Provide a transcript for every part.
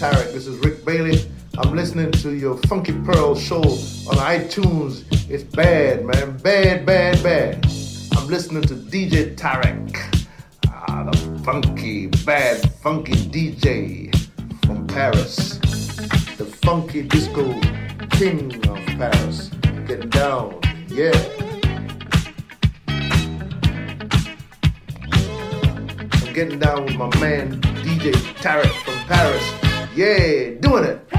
Tarek. This is Rick Bailey. I'm listening to your Funky Pearl show on iTunes. It's bad, man. Bad, bad, bad. I'm listening to DJ Tarek. Ah, the funky, bad, funky DJ from Paris. The funky disco king of Paris. Getting down. Yeah. I'm getting down with my man DJ Tarek from Paris. Yeah, doing it.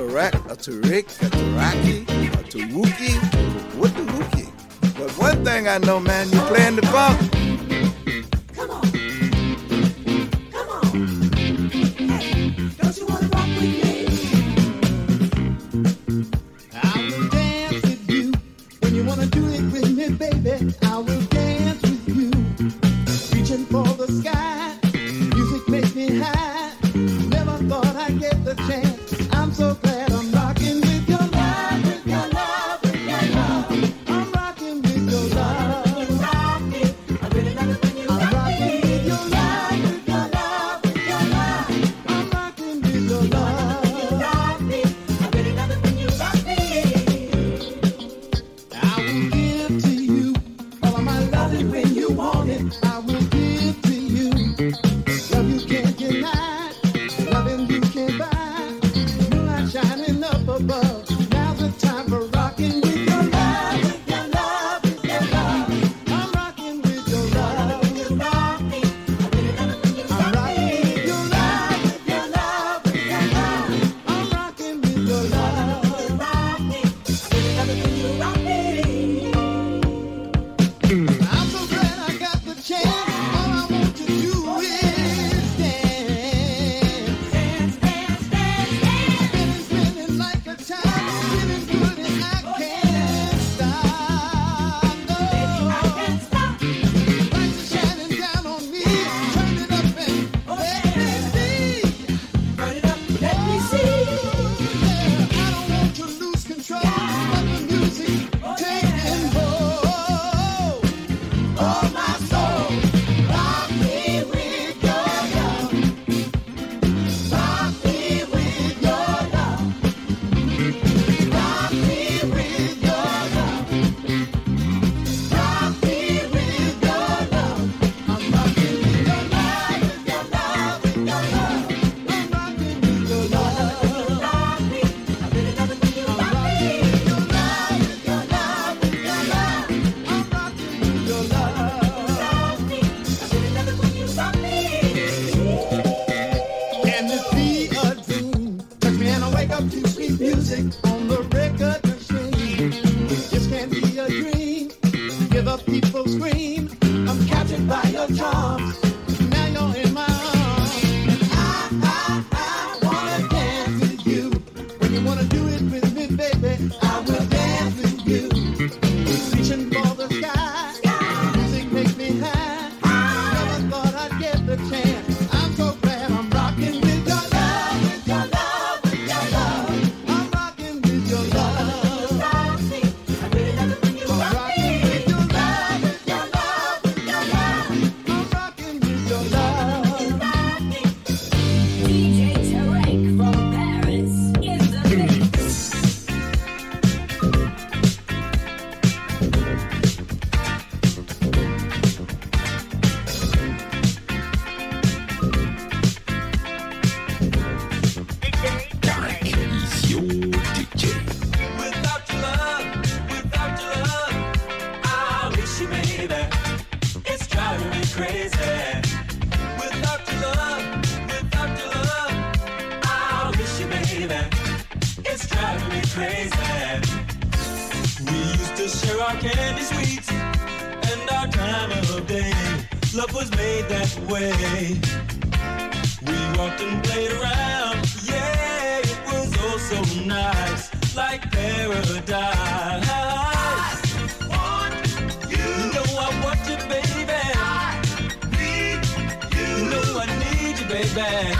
Tarek, a Tarik, a Taraki, a Taruki, what the Wookie? But one thing I know, man, you playing the funk. share our candy sweets and our time of day. Love was made that way. We walked and played around, yeah, it was all so nice, like paradise. baby.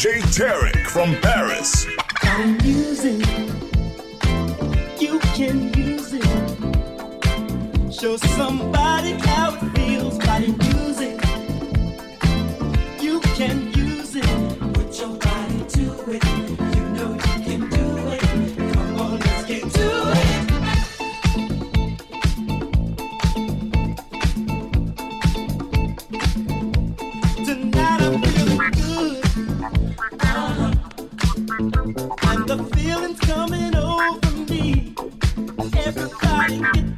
DJ Tarek from Paris. I'm using you can use it. Show somebody how it feels Thank you.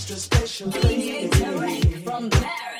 extra special. From Paris.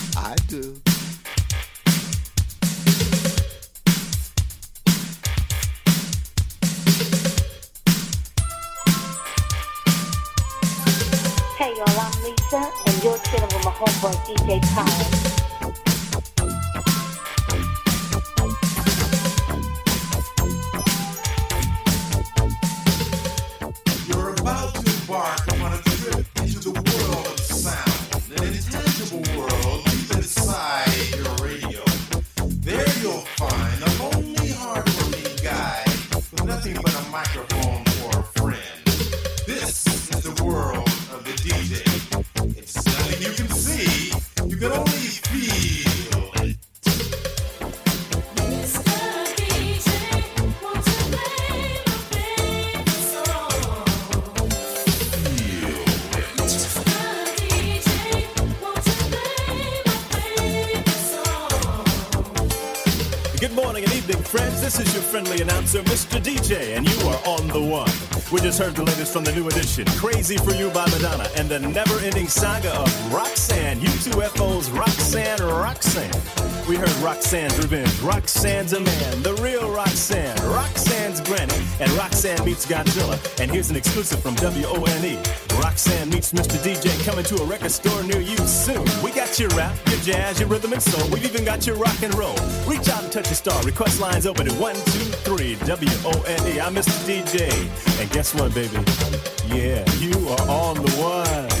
Homeboy DJ Tyler. Announcer, Mr. DJ, and you are on the one. We just heard the latest from the new edition, Crazy for You by Madonna, and the never ending saga of Roxanne, UTFO's Roxanne Roxanne. We heard Roxanne's Revenge, Roxanne's a Man, the real Roxanne, Roxanne's Granny, and Roxanne meets Godzilla. And here's an exclusive from WONE. Roxanne meets Mr. DJ coming to a record store near you soon. We got your rap, your jazz, your rhythm and soul. We've even got your rock and roll. Reach out and touch a star. Request lines open at 123 WONE. I'm Mr. DJ. And guess what, baby? Yeah, you are on the one.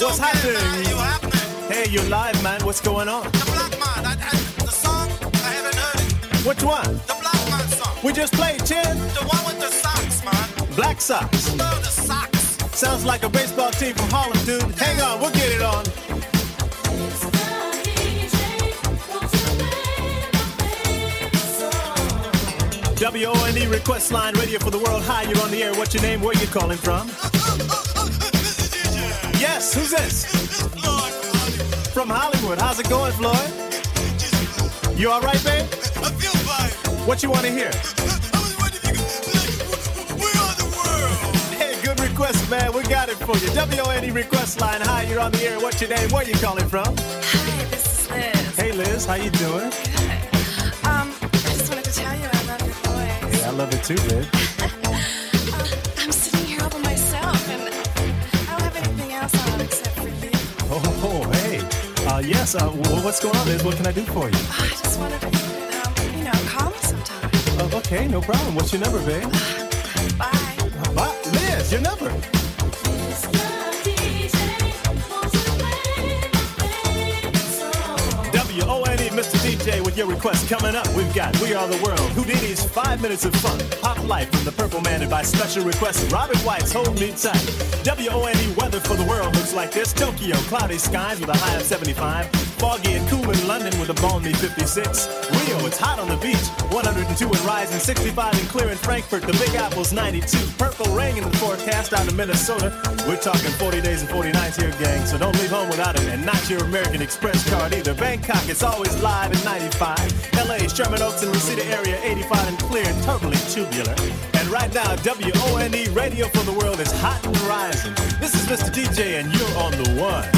What's happening? you happening? Hey, you're live, man. What's going on? The Black Man. I, I, the song, I haven't heard it. Which one? The Black Man song. We just played, Chin. The one with the socks, man. Black Sox. No, the socks. Sounds like a baseball team from Harlem, dude. Hang on, we'll get it on. WONE E request line, radio for the world. Hi, you're on the air. What's your name? Where you calling from? Yes, who's this? From Hollywood. How's it going, Floyd? You all right, babe? I feel fine. What you want to hear? I was wondering if you could, we're the world. Hey, good request, man. We got it for you. WONE request line. Hi, you're on the air. What's your name? Where you calling from? Hi, this is Liz. Hey, Liz. How you doing? Good. Um, I just wanted to tell you I love your voice. Hey, I love it too, babe. yes, uh, wh- what's going on, Liz? What can I do for you? I just wondered to, um, you know, call me sometime. Oh, okay, no problem. What's your number, babe? Bye. Uh, bye. Liz, your number. Your request coming up. We've got We Are the World, Whodini's Five Minutes of Fun, Pop Life from the Purple Man, and by special request, Robert White's Hold Me Tight. WONE weather for the world looks like this Tokyo, cloudy skies with a high of 75. Foggy and cool in London with a balmy 56. Rio, it's hot on the beach, 102 and rising, 65 and clear in Frankfurt. The Big Apple's 92. Purple rain in the forecast out of Minnesota. We're talking 40 days and 40 nights here, gang, so don't leave home without it. And not your American Express card either. Bangkok, it's always live at 95. LA, Sherman Oaks and Reseda area, 85 and clear and totally tubular. And right now, WONE Radio for the World is hot and rising. This is Mr. DJ, and you're on the one.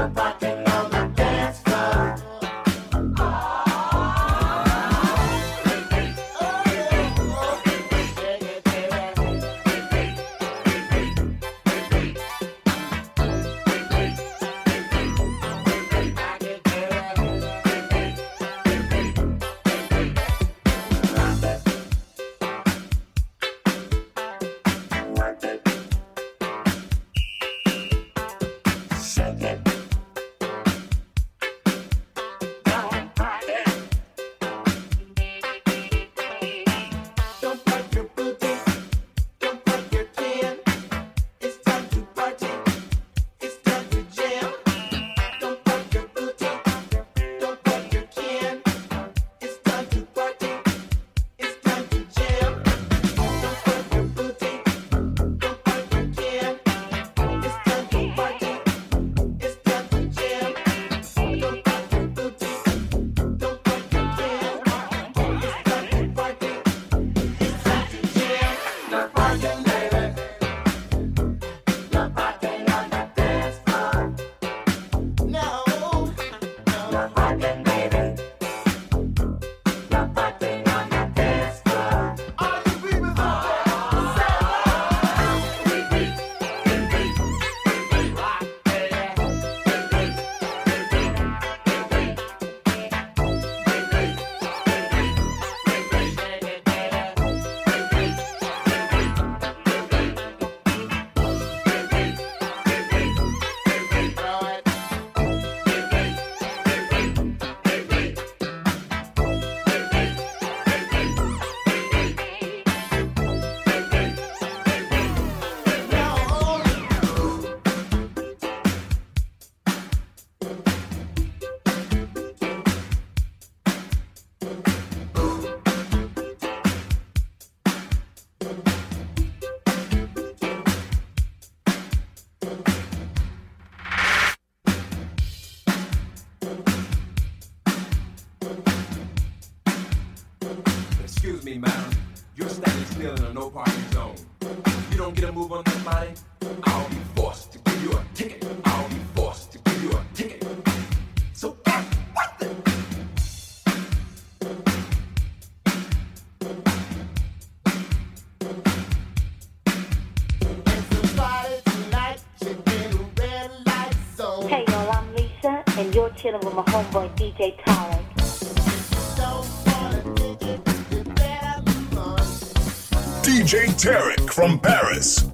Chewbacca. chilling with my homeboy DJ Tarek. DJ Tarek from Paris.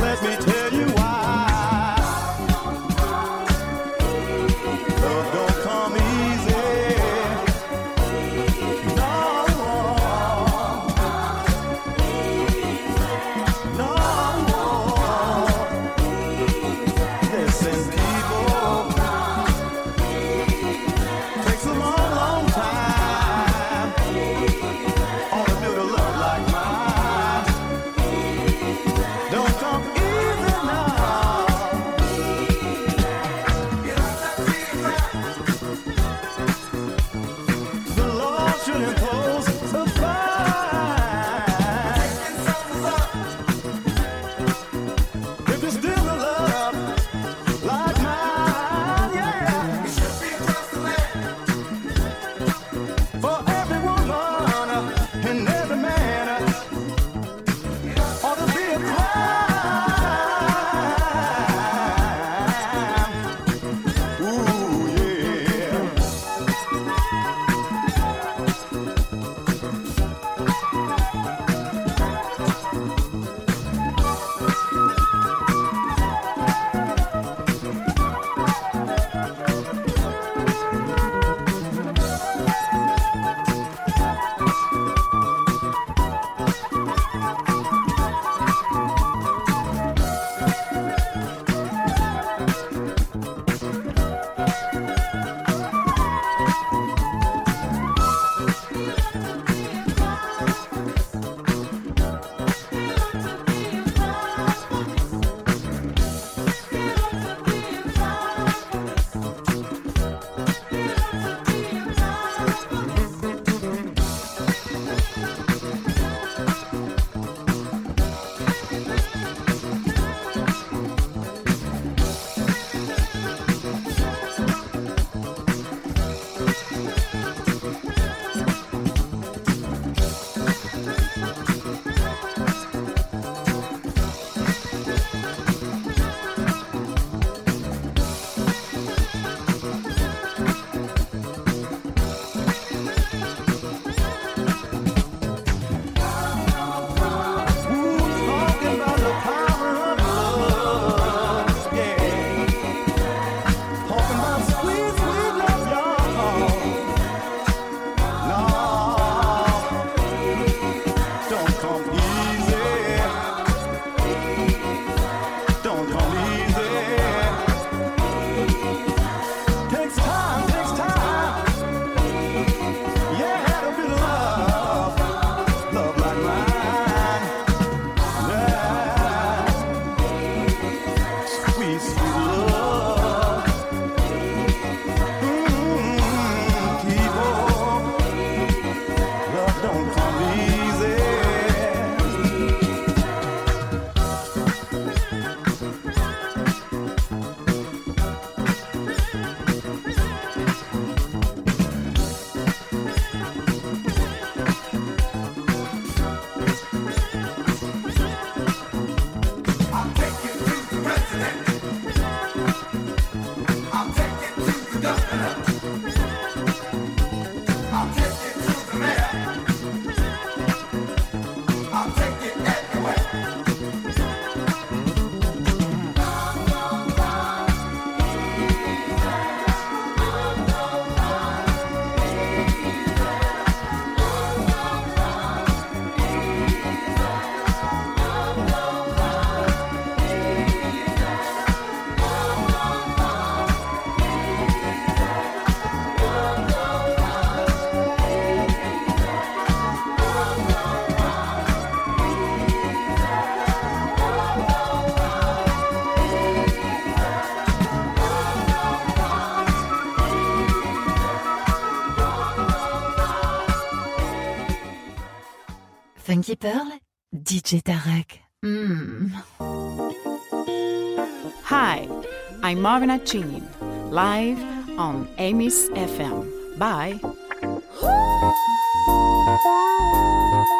let me tell Pearl, DJ Tarek. Mm. Hi, I'm Marina Chinin, live on Amy's FM. Bye.